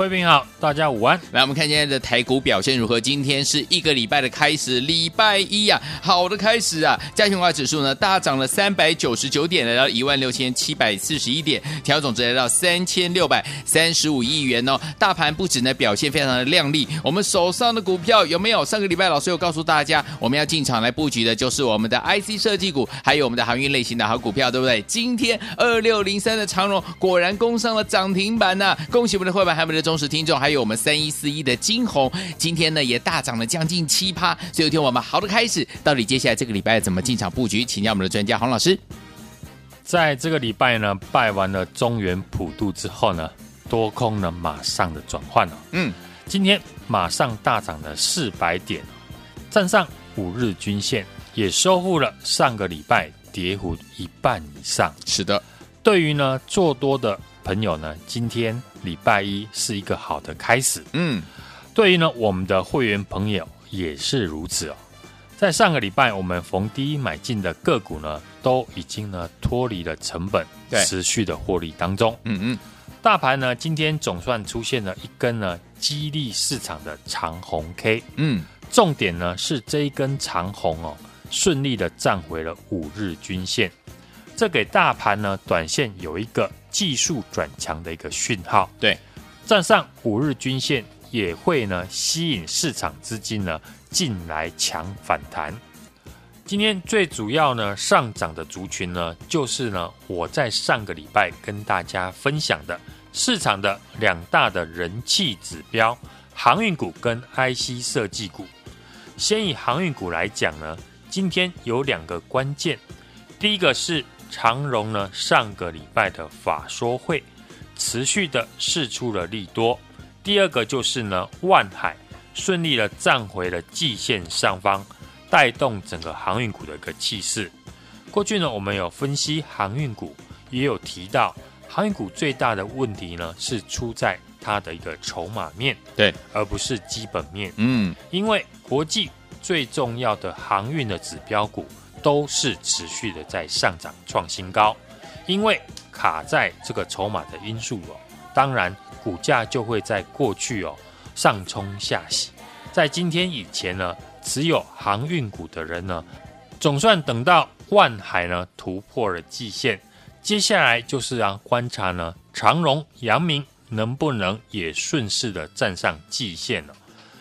贵宾好，大家午安。来，我们看今天的台股表现如何？今天是一个礼拜的开始，礼拜一呀、啊，好的开始啊！加权指数呢大涨了三百九十九点，来到一万六千七百四十一点，调总值来到三千六百三十五亿元哦。大盘不止呢表现非常的亮丽，我们手上的股票有没有？上个礼拜老师有告诉大家，我们要进场来布局的就是我们的 IC 设计股，还有我们的航运类型的好股票，对不对？今天二六零三的长荣果然攻上了涨停板呐、恭喜我们的会员，还有我们的忠实听众，还有我们三一四一的金红，今天呢也大涨了将近七趴。所以有听我们好的开始，到底接下来这个礼拜怎么进场布局？请教我们的专家洪老师。在这个礼拜呢，拜完了中原普渡之后呢，多空呢马上的转换了。嗯，今天马上大涨了四百点，站上五日均线，也收复了上个礼拜跌幅一半以上。是的，对于呢做多的朋友呢，今天。礼拜一是一个好的开始，嗯，对于呢我们的会员朋友也是如此哦。在上个礼拜，我们逢低买进的个股呢，都已经呢脱离了成本，持续的获利当中。嗯嗯，大盘呢今天总算出现了一根呢激励市场的长红 K，嗯，重点呢是这一根长红哦，顺利的站回了五日均线。这给大盘呢，短线有一个技术转强的一个讯号。对，站上五日均线也会呢吸引市场资金呢进来抢反弹。今天最主要呢上涨的族群呢，就是呢我在上个礼拜跟大家分享的市场的两大的人气指标——航运股跟 IC 设计股。先以航运股来讲呢，今天有两个关键，第一个是。长荣呢，上个礼拜的法说会持续的释出了利多。第二个就是呢，万海顺利的站回了季线上方，带动整个航运股的一个气势。过去呢，我们有分析航运股，也有提到航运股最大的问题呢，是出在它的一个筹码面，对，而不是基本面。嗯，因为国际最重要的航运的指标股。都是持续的在上涨创新高，因为卡在这个筹码的因素哦，当然股价就会在过去哦上冲下洗，在今天以前呢，持有航运股的人呢，总算等到万海呢突破了季线，接下来就是让观察呢长荣、阳明能不能也顺势的站上季线了。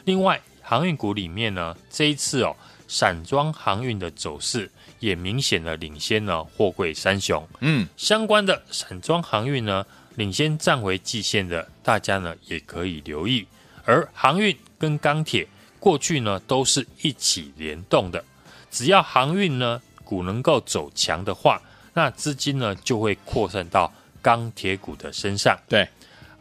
另外航运股里面呢，这一次哦。散装航运的走势也明显的领先了货柜三雄。嗯，相关的散装航运呢，领先站回季线的，大家呢也可以留意。而航运跟钢铁过去呢都是一起联动的，只要航运呢股能够走强的话，那资金呢就会扩散到钢铁股的身上。对。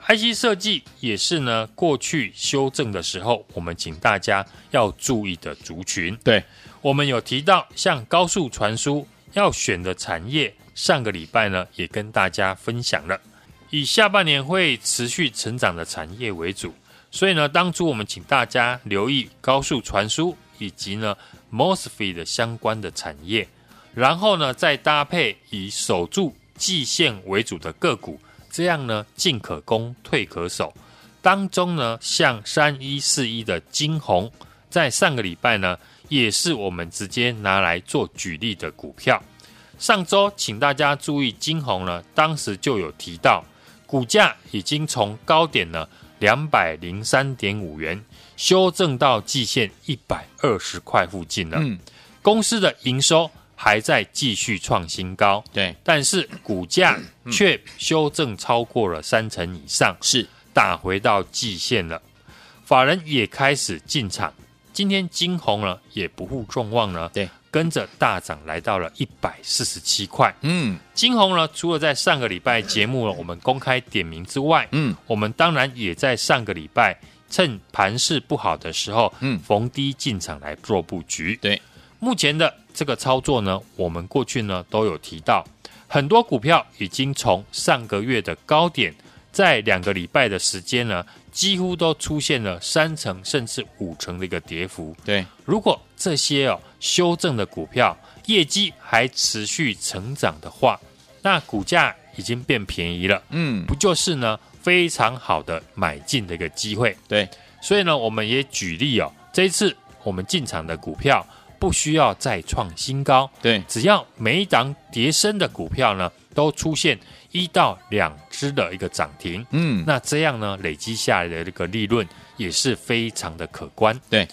IC 设计也是呢，过去修正的时候，我们请大家要注意的族群。对，我们有提到像高速传输要选的产业，上个礼拜呢也跟大家分享了，以下半年会持续成长的产业为主。所以呢，当初我们请大家留意高速传输以及呢 MOSFET 的相关的产业，然后呢再搭配以守住季线为主的个股。这样呢，进可攻，退可守。当中呢，像三一四一的金红，在上个礼拜呢，也是我们直接拿来做举例的股票。上周，请大家注意，金红呢，当时就有提到，股价已经从高点呢两百零三点五元，修正到季线一百二十块附近了。嗯，公司的营收。还在继续创新高，对，但是股价却修正超过了三成以上，是。打回到季线了。法人也开始进场，今天金红呢也不负众望呢，对，跟着大涨来到了一百四十七块。嗯，金红呢，除了在上个礼拜节目呢我们公开点名之外，嗯，我们当然也在上个礼拜趁盘势不好的时候，嗯。逢低进场来做布局。对，目前的这个操作呢，我们过去呢都有提到，很多股票已经从上个月的高点，在两个礼拜的时间呢，几乎都出现了三成甚至五成的一个跌幅。对，如果这些哦修正的股票业绩还持续成长的话，那股价已经变便宜了，嗯，不就是呢非常好的买进的一个机会？对，所以呢，我们也举例哦，这一次我们进场的股票不需要再创新高，对，只要每一档跌升的股票呢都出现一到两只的一个涨停，嗯，那这样呢累积下来的这个利润也是非常的可观。对，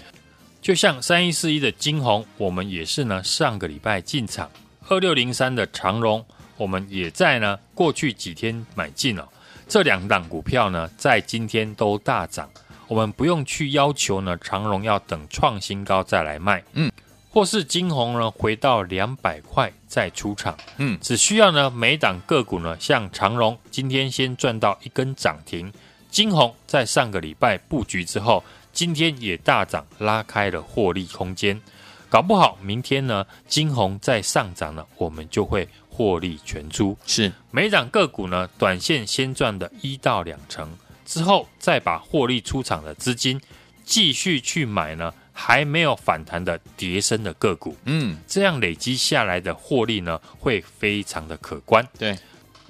就像三一四一的金红，我们也是呢上个礼拜进场；二六零三的长荣，我们也在呢过去几天买进了、哦。这两档股票呢在今天都大涨，我们不用去要求呢长荣要等创新高再来卖，嗯。或是金红呢回到两百块再出场，嗯，只需要呢每档个股呢，像长荣今天先赚到一根涨停，金红在上个礼拜布局之后，今天也大涨拉开了获利空间，搞不好明天呢金红再上涨呢，我们就会获利全出。是。每档个股呢短线先赚的一到两成，之后再把获利出场的资金继续去买呢。还没有反弹的跌升的个股，嗯，这样累积下来的获利呢，会非常的可观。对，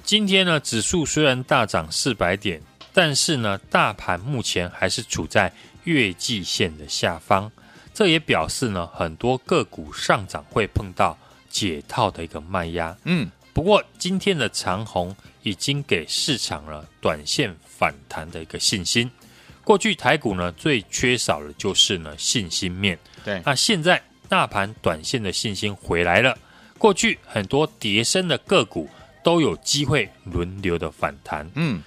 今天呢，指数虽然大涨四百点，但是呢，大盘目前还是处在月季线的下方，这也表示呢，很多个股上涨会碰到解套的一个卖压。嗯，不过今天的长虹已经给市场了短线反弹的一个信心。过去台股呢最缺少的就是呢信心面，对，那现在大盘短线的信心回来了，过去很多跌升的个股都有机会轮流的反弹。嗯，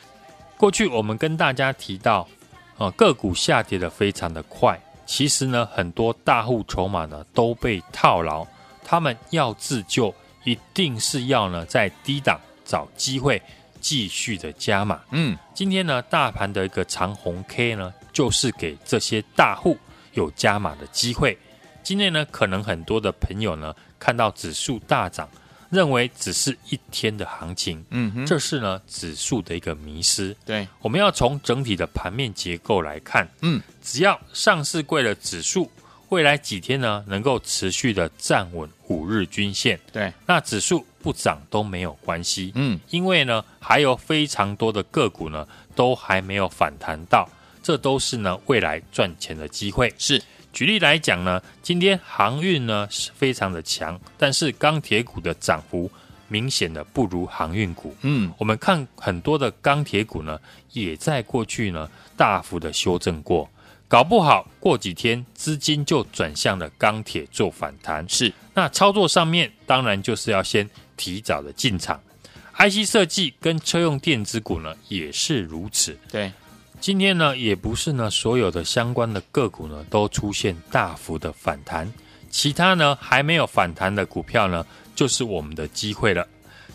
过去我们跟大家提到，啊个股下跌的非常的快，其实呢很多大户筹码呢都被套牢，他们要自救，一定是要呢在低档找机会。继续的加码，嗯，今天呢，大盘的一个长红 K 呢，就是给这些大户有加码的机会。今天呢，可能很多的朋友呢，看到指数大涨，认为只是一天的行情，嗯哼，这是呢指数的一个迷失。对，我们要从整体的盘面结构来看，嗯，只要上市柜的指数未来几天呢，能够持续的站稳五日均线，对，那指数不涨都没有关系，嗯，因为呢，还有非常多的个股呢，都还没有反弹到，这都是呢未来赚钱的机会。是，举例来讲呢，今天航运呢是非常的强，但是钢铁股的涨幅明显的不如航运股。嗯，我们看很多的钢铁股呢，也在过去呢大幅的修正过。搞不好过几天资金就转向了钢铁做反弹，是。那操作上面当然就是要先提早的进场，IC 设计跟车用电子股呢也是如此。对，今天呢也不是呢所有的相关的个股呢都出现大幅的反弹，其他呢还没有反弹的股票呢就是我们的机会了。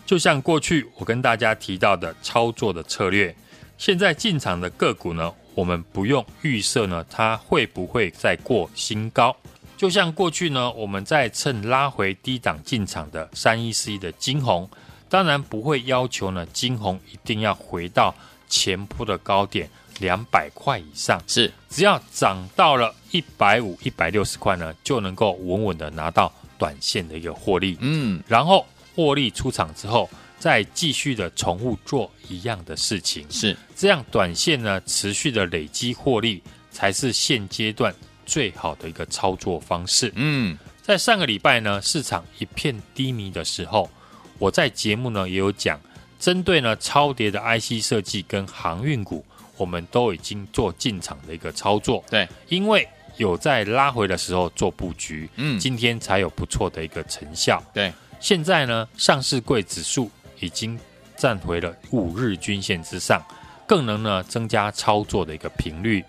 就像过去我跟大家提到的操作的策略，现在进场的个股呢。我们不用预设呢，它会不会再过新高？就像过去呢，我们在趁拉回低档进场的三一四一的金红，当然不会要求呢，金红一定要回到前波的高点两百块以上，是只要涨到了一百五、一百六十块呢，就能够稳稳的拿到短线的一个获利。嗯，然后获利出场之后。再继续的重复做一样的事情，是这样短线呢持续的累积获利，才是现阶段最好的一个操作方式。嗯，在上个礼拜呢，市场一片低迷的时候，我在节目呢也有讲，针对呢超跌的 IC 设计跟航运股，我们都已经做进场的一个操作。对，因为有在拉回的时候做布局，嗯，今天才有不错的一个成效。对，现在呢，上市柜指数。已经站回了五日均线之上，更能呢增加操作的一个频率。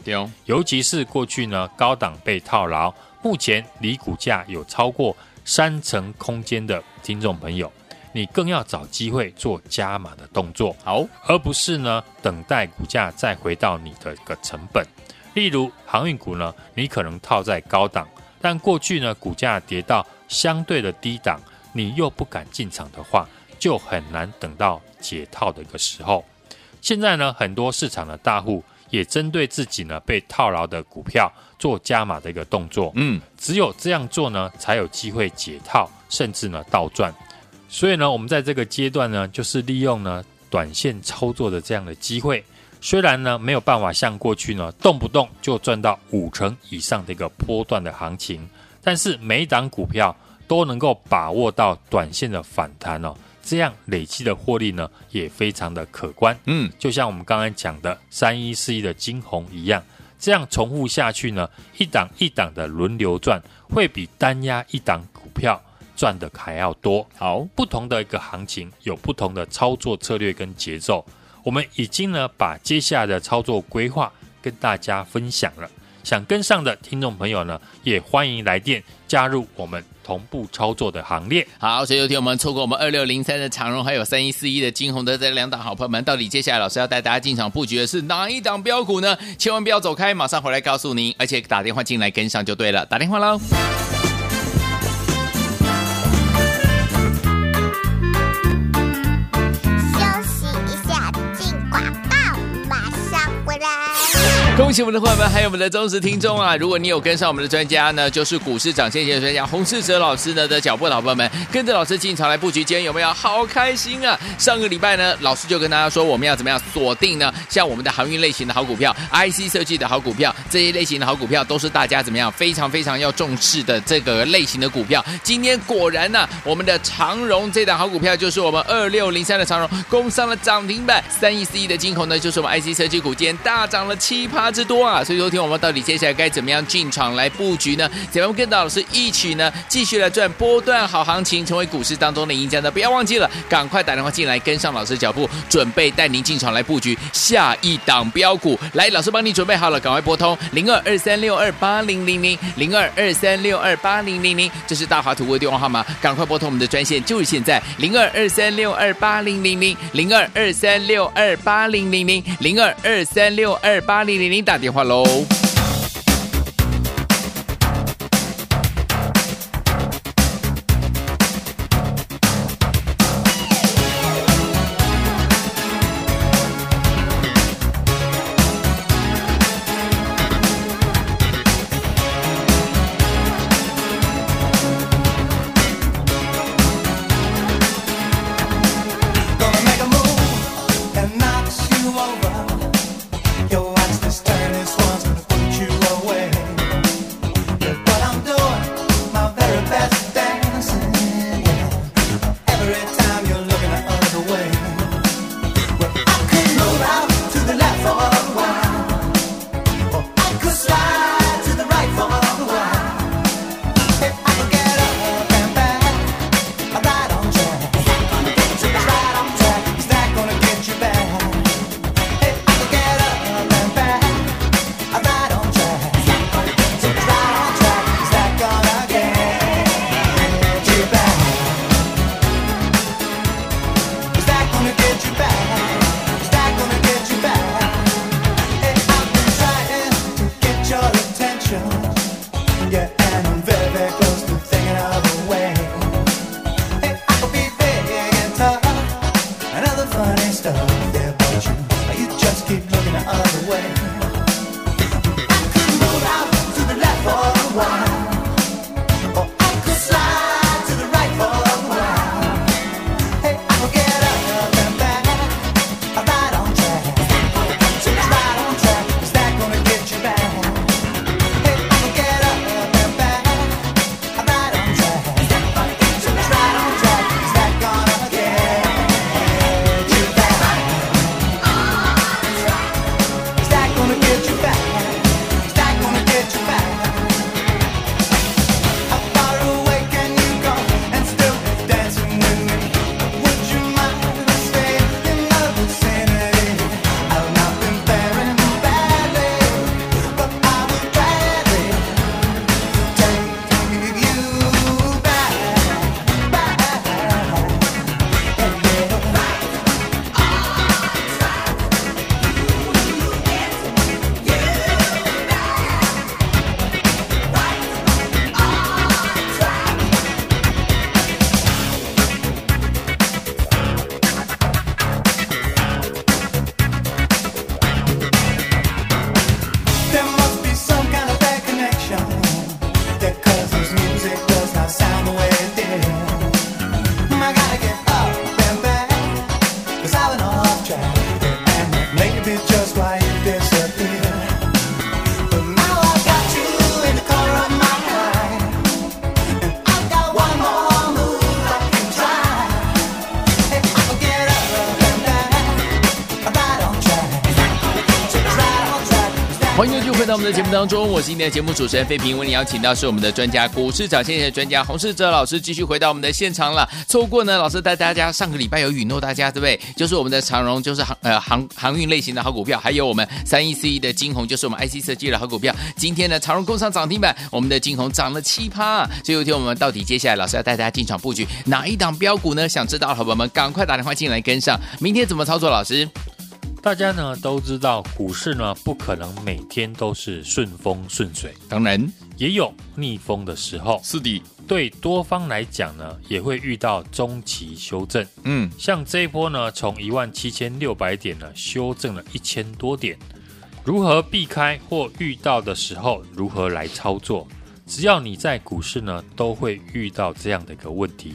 尤其是过去呢高档被套牢，目前离股价有超过三成空间的听众朋友，你更要找机会做加码的动作，好，而不是呢等待股价再回到你的一个成本。例如航运股呢，你可能套在高档，但过去呢股价跌到相对的低档，你又不敢进场的话，就很难等到解套的一个时候。现在呢，很多市场的大户也针对自己呢被套牢的股票做加码的一个动作。嗯，只有这样做呢，才有机会解套，甚至呢倒赚。所以呢，我们在这个阶段呢，就是利用呢短线操作的这样的机会。虽然呢没有办法像过去呢动不动就赚到五成以上的一个波段的行情，但是每一档股票都能够把握到短线的反弹哦，这样累积的获利呢也非常的可观。嗯，就像我们刚才讲的三一四一的金红一样，这样重复下去呢，一档一档的轮流赚，会比单压一档股票。赚的还要多。好，不同的一个行情有不同的操作策略跟节奏。我们已经呢把接下来的操作规划跟大家分享了。想跟上的听众朋友呢，也欢迎来电加入我们同步操作的行列。好，所以有天我们错过我们二六零三的长荣，还有三一四一的金红的这两档好朋友们，到底接下来老师要带大家进场布局的是哪一档标股呢？千万不要走开，马上回来告诉您。而且打电话进来跟上就对了，打电话喽。恭喜我们的伙伴们，还有我们的忠实听众啊！如果你有跟上我们的专家呢，就是股市涨先机的专家洪世哲老师呢的脚步，老朋友们跟着老师进场来布局，今天有没有好开心啊？上个礼拜呢，老师就跟大家说，我们要怎么样锁定呢？像我们的航运类型的好股票、IC 设计的好股票，这些类型的好股票都是大家怎么样非常非常要重视的这个类型的股票。今天果然呢、我们的长荣这档好股票就是我们二六零三的长荣攻上了涨停板，三一四一的晶宏呢，就是我们 IC 设计股，今天大涨了七趴。之多啊，所以说听我们到底接下来该怎么样进场来布局呢？怎么样跟老师一起呢，继续来赚波段好行情，成为股市当中的赢家呢？不要忘记了，赶快打电话进来跟上老师脚步，准备带您进场来布局下一档标股。来，老师帮你准备好了，赶快拨通零二二三六二八零零零零二二三六二八零零零，这是大华图的电话号码，赶快拨通我们的专线，就是现在零二二三六二八零零零零二二三六二八零零零零二二三六二八零零零。打电话喽。当中，我是今天的节目主持人费平，为你邀请到是我们的专家股市涨先机的专家洪世哲老师，继续回到我们的现场了。错过呢，老师带大家上个礼拜有允诺大家，对不对？就是我们的长荣，就是航呃航航运类型的好股票，还有我们三一四一的晶宏，就是我们 IC 设计的好股票。今天呢，长荣工上涨停板，我们的晶宏涨了七趴。所以有一天我们到底接下来老师要带大家进场布局哪一档标股呢？想知道的朋友们赶快打电话进来跟上。明天怎么操作？老师？大家呢都知道，股市呢不可能每天都是顺风顺水，当然也有逆风的时候。是的，对多方来讲呢，也会遇到中期修正。嗯，像这一波呢，从一万七千六百点呢修正了一千多点，如何避开或遇到的时候如何来操作？只要你在股市呢，都会遇到这样的一个问题。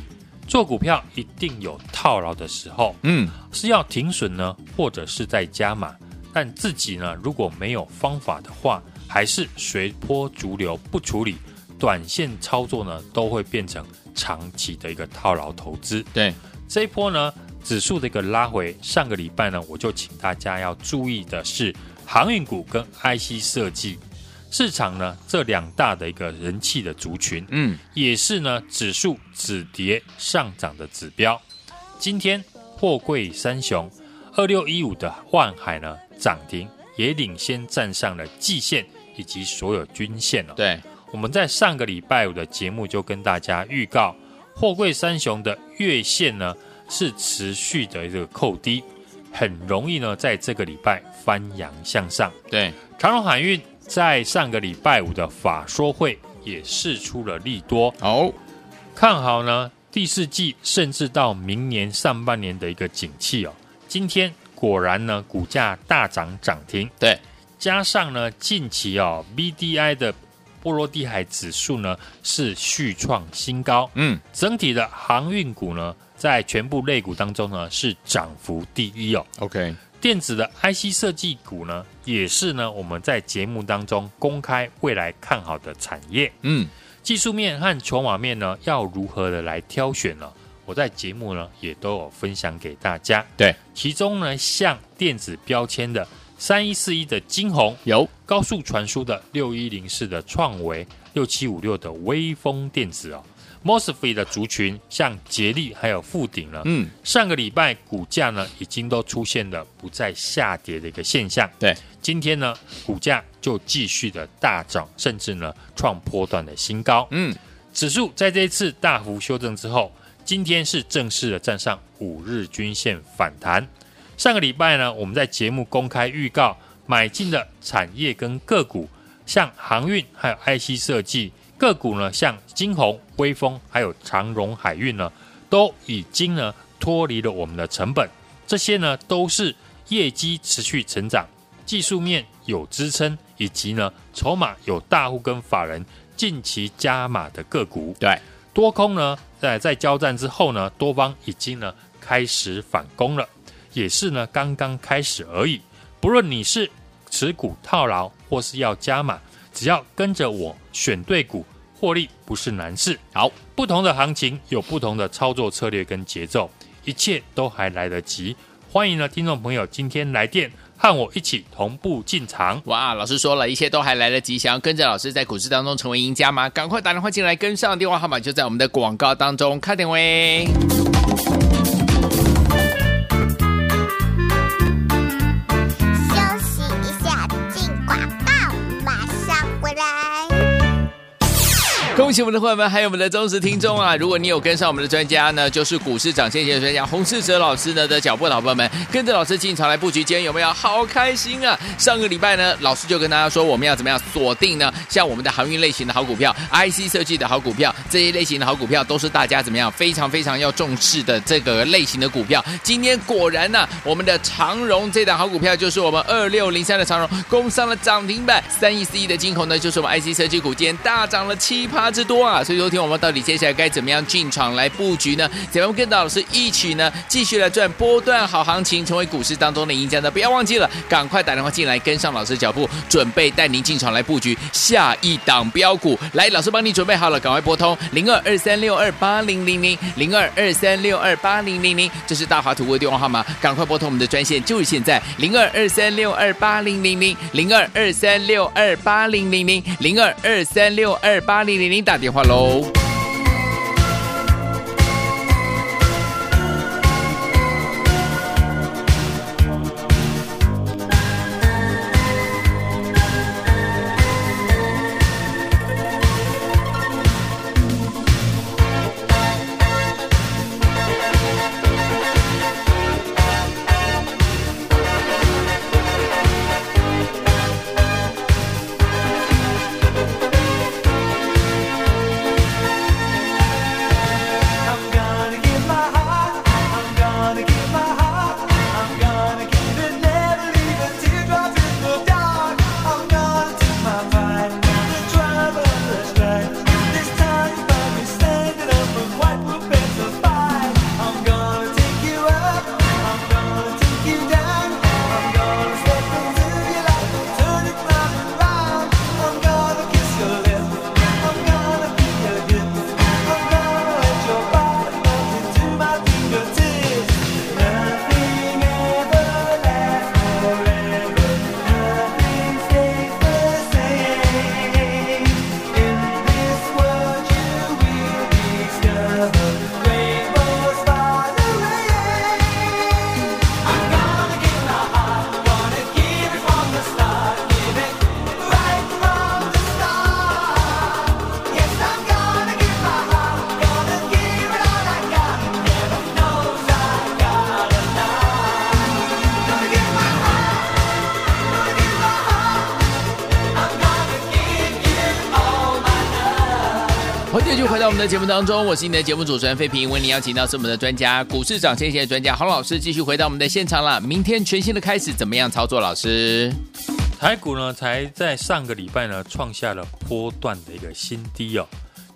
做股票一定有套牢的时候，嗯，是要停损呢，或者是在加码。但自己呢，如果没有方法的话，还是随波逐流不处理，短线操作呢，都会变成长期的一个套牢投资。对，这一波呢，指数的一个拉回，上个礼拜呢，我就请大家要注意的是航运股跟 IC 设计。市场呢，这两大的一个人气的族群，嗯，也是呢指数止跌上涨的指标。今天货柜三雄二六一五的万海呢涨停，也领先站上了季线以及所有均线了。对，我们在上个礼拜五的节目就跟大家预告，货柜三雄的月线呢是持续的一个扣低，很容易呢在这个礼拜翻扬向上。对，长荣海运。在上个礼拜五的法说会也试出了利多，哦，看好呢第四季甚至到明年上半年的一个景气哦。今天果然呢股价大涨涨停，对，加上呢近期哦 BDI 的波罗的海指数呢是续创新高，嗯，整体的航运股呢在全部类股当中呢是涨幅第一哦。OK。电子的 IC 设计股呢，也是呢我们在节目当中公开未来看好的产业。嗯，技术面和筹码面呢，要如何的来挑选呢？我在节目呢也都有分享给大家。对，其中呢，像电子标签的三一四一的晶宏，有高速传输的六一零四的创维，六七五六的微风电子哦。Mosfet 的族群，像杰力还有富鼎了，嗯，上个礼拜股价呢已经都出现了不再下跌的一个现象。对，今天呢股价就继续的大涨，甚至呢创波段的新高。嗯，指数在这一次大幅修正之后，今天是正式的站上五日均线反弹。上个礼拜呢，我们在节目公开预告买进的产业跟个股，像航运还有 IC 设计。个股呢，像金鸿、威风，还有长荣海运呢，都已经呢脱离了我们的成本。这些呢都是业绩持续成长、技术面有支撑，以及呢筹码有大户跟法人近期加码的个股。对，多空呢在在交战之后呢，多方已经呢开始反攻了，也是呢刚刚开始而已。不论你是持股套牢，或是要加码。只要跟着我选对股，获利不是难事。好，不同的行情有不同的操作策略跟节奏，一切都还来得及。欢迎呢，听众朋友，今天来电和我一起同步进场。哇，老师说了一切都还来得及，想要跟着老师在股市当中成为赢家吗？赶快打电话进来，跟上电话号码就在我们的广告当中，快点喂。恭喜我们的会员们，还有我们的忠实听众啊！如果你有跟上我们的专家呢，就是股市涨先机的专家洪世哲老师呢的脚步，老朋友们跟着老师进场来布局，今天有没有好开心啊？上个礼拜呢，老师就跟大家说，我们要怎么样锁定呢？像我们的航运类型的好股票、IC 设计的好股票，这些类型的好股票都是大家怎么样非常非常要重视的这个类型的股票。今天果然呢、我们的长荣这档好股票就是我们二六零三的长荣攻上了涨停板，三亿四亿的金口呢就是我们 IC 设计股，今天大涨了七趴。之多啊。所以昨天我们到底接下来该怎么样进场来布局呢？怎么跟到老师一起呢？继续来赚波段好行情，成为股市当中的赢家呢？不要忘记了，赶快打电话进来，跟上老师脚步，准备带您进场来布局下一档标股。来，老师帮你准备好了，赶快拨通零二二三六二八零零零零二二三六二八零零零，这是大华图的电话号码，赶快拨通我们的专线，就是现在零二二三六二八零零零零二二三六二八零零零零二二三六二八零零零打电话喽。我们的节目当中，我是你的节目主持人费平，为您邀请到是我们的专家，股市涨先线的专家洪老师，继续回到我们的现场了。明天全新的开始，怎么样操作？老师，台股呢，才在上个礼拜呢，创下了波段的一个新低哦。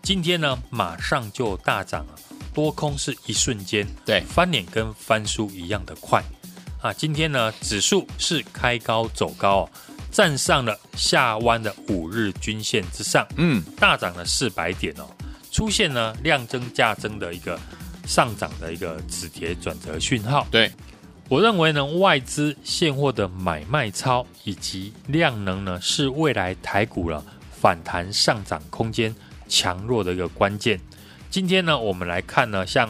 今天呢，马上就大涨了，多空是一瞬间，对，翻脸跟翻书一样的快啊。今天呢，指数是开高走高哦，站上了下弯的五日均线之上，嗯，大涨了四百点哦。出现呢量增价增的一个上涨的一个止跌转折讯号。对，我认为呢，外资现货的买卖超以及量能呢，是未来台股了反弹上涨空间强弱的一个关键。今天呢，我们来看呢，像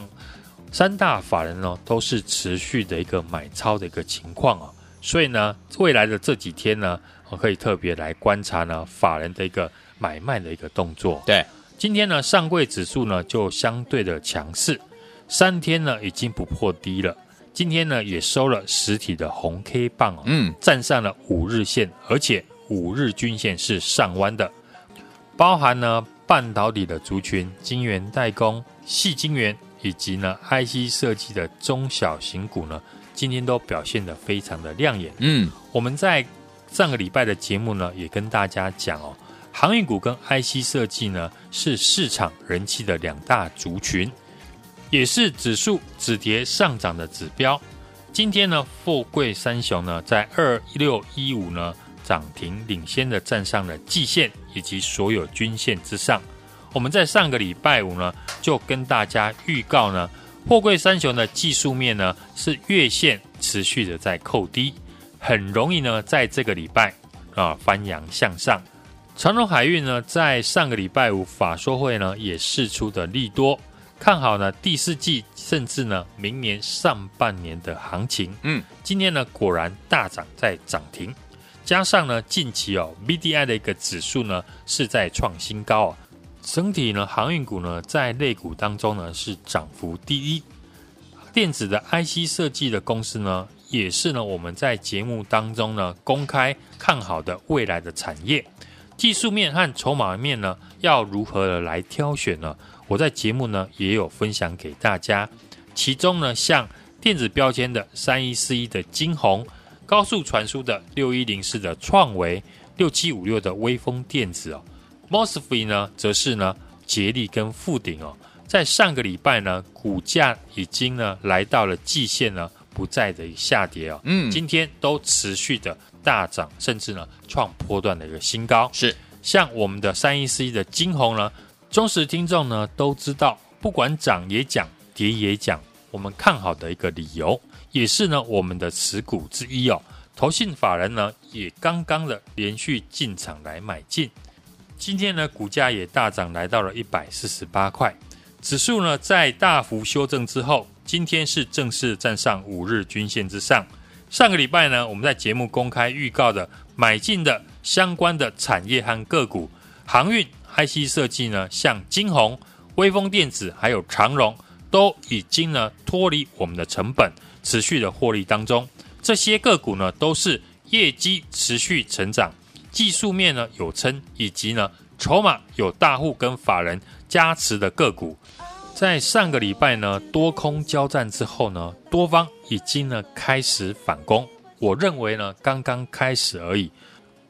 三大法人呢，都是持续的一个买超的一个情况啊，所以呢，未来的这几天呢，我可以特别来观察呢，法人的一个买卖的一个动作。对。今天呢，上柜指数呢就相对的强势，三天呢已经不破低了。今天呢也收了实体的红 K 棒哦，嗯，站上了五日线，而且五日均线是上弯的。包含呢半导体的族群、晶圆代工、细晶圆以及呢 IC 设计的中小型股呢，今天都表现得非常的亮眼。嗯，我们在上个礼拜的节目呢也跟大家讲哦。航运股跟 IC 设计呢，是市场人气的两大族群，也是指数止跌上涨的指标。今天呢，富贵三雄呢，在二六一五呢涨停领先的站上了季线以及所有均线之上。我们在上个礼拜五呢，就跟大家预告呢，富贵三雄的技术面呢是月线持续的在扣低，很容易呢在这个礼拜啊翻扬向上。长荣海运呢，在上个礼拜五法说会呢，也释出的利多，看好呢第四季，甚至呢明年上半年的行情。嗯，今天呢果然大涨在涨停，加上呢近期哦 BDI 的一个指数呢是在创新高啊，整体呢航运股呢在类股当中呢是涨幅第一，电子的 IC 设计的公司呢也是呢我们在节目当中呢公开看好的未来的产业。技术面和筹码面呢，要如何的来挑选呢？我在节目呢也有分享给大家。其中呢，像电子标签的三一四一的晶宏，高速传输的六一零四的创维，六七五六的微风电子哦，MOSFET 呢，则是呢捷力跟富鼎哦，在上个礼拜呢，股价已经呢来到了季线呢，不再的下跌哦。嗯，今天都持续的大涨，甚至呢创波段的一个新高。是，像我们的三一四一的金红呢，忠实听众呢都知道，不管涨也讲，跌也讲，我们看好的一个理由，也是呢我们的持股之一哦。投信法人呢也刚刚的连续进场来买进。今天呢，股价也大涨，来到了一百四十八块。指数呢，在大幅修正之后，今天是正式站上五日均线之上。上个礼拜呢，我们在节目公开预告的买进的相关的产业和个股，航运、IC 设计呢，像金宏、威风电子还有长荣，都已经呢脱离我们的成本，持续的获利当中。这些个股呢，都是业绩持续成长。技术面呢有撑，以及呢筹码有大户跟法人加持的个股，在上个礼拜呢多空交战之后呢，多方已经呢开始反攻。我认为呢刚刚开始而已。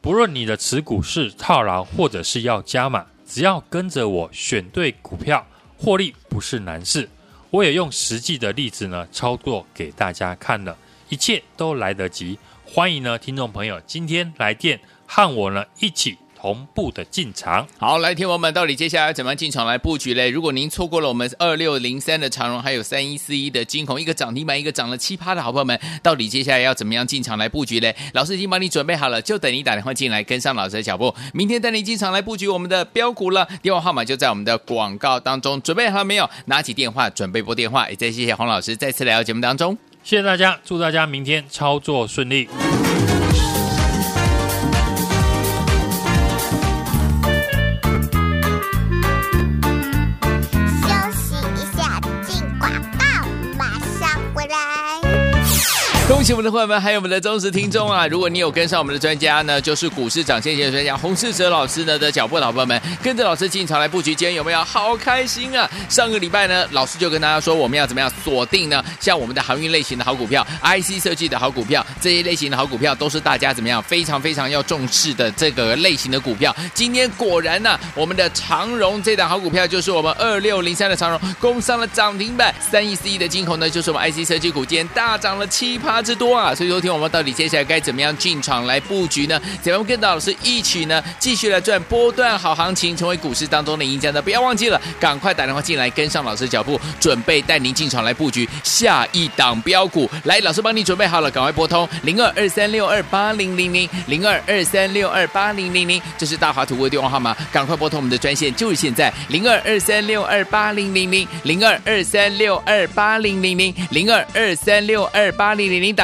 不论你的持股是套牢或者是要加码，只要跟着我选对股票，获利不是难事。我也用实际的例子呢操作给大家看了，一切都来得及。欢迎呢听众朋友今天来电。和我呢一起同步的进场。好，来听我们到底接下来怎么样进场来布局嘞？如果您错过了我们二六零三的长荣，还有三一四一的金红，一个涨停板，一个涨了七趴的好朋友们，到底接下来要怎么样进场来布局嘞？老师已经帮你准备好了，就等你打电话进来跟上老师的脚步，明天带你进场来布局我们的标股了。电话号码就在我们的广告当中，准备好了没有？拿起电话准备拨电话。也再谢谢黄老师再次来到节目当中，谢谢大家，祝大家明天操作顺利。喜我们的会员们，还有我们的忠实听众啊！如果你有跟上我们的专家呢，就是股市涨先机的专家洪世哲老师呢的脚步，老朋友们跟着老师进场来布局，今天有没有好开心啊？上个礼拜呢，老师就跟大家说，我们要怎么样锁定呢？像我们的航运类型的好股票、IC 设计的好股票，这些类型的好股票都是大家怎么样非常非常要重视的这个类型的股票。今天果然呢、我们的长荣这档好股票就是我们二六零三的长荣攻上了涨停板，三亿四亿的晶宏呢，就是我们 IC 设计股，今天大涨了七趴。之多啊，所以说听我们到底接下来该怎么样进场来布局呢？怎么样跟老师一起呢，继续来赚波段好行情，成为股市当中的赢家呢？不要忘记了，赶快打电话进来跟上老师脚步，准备带您进场来布局下一档标股。来，老师帮你准备好了，赶快拨通零二二三六二八零零零零二二三六二八零零零，这是大华图的电话号码，赶快拨通我们的专线，就是现在零二二三六二八零零零零二二三六二八零零零零二二三六二八零零零。打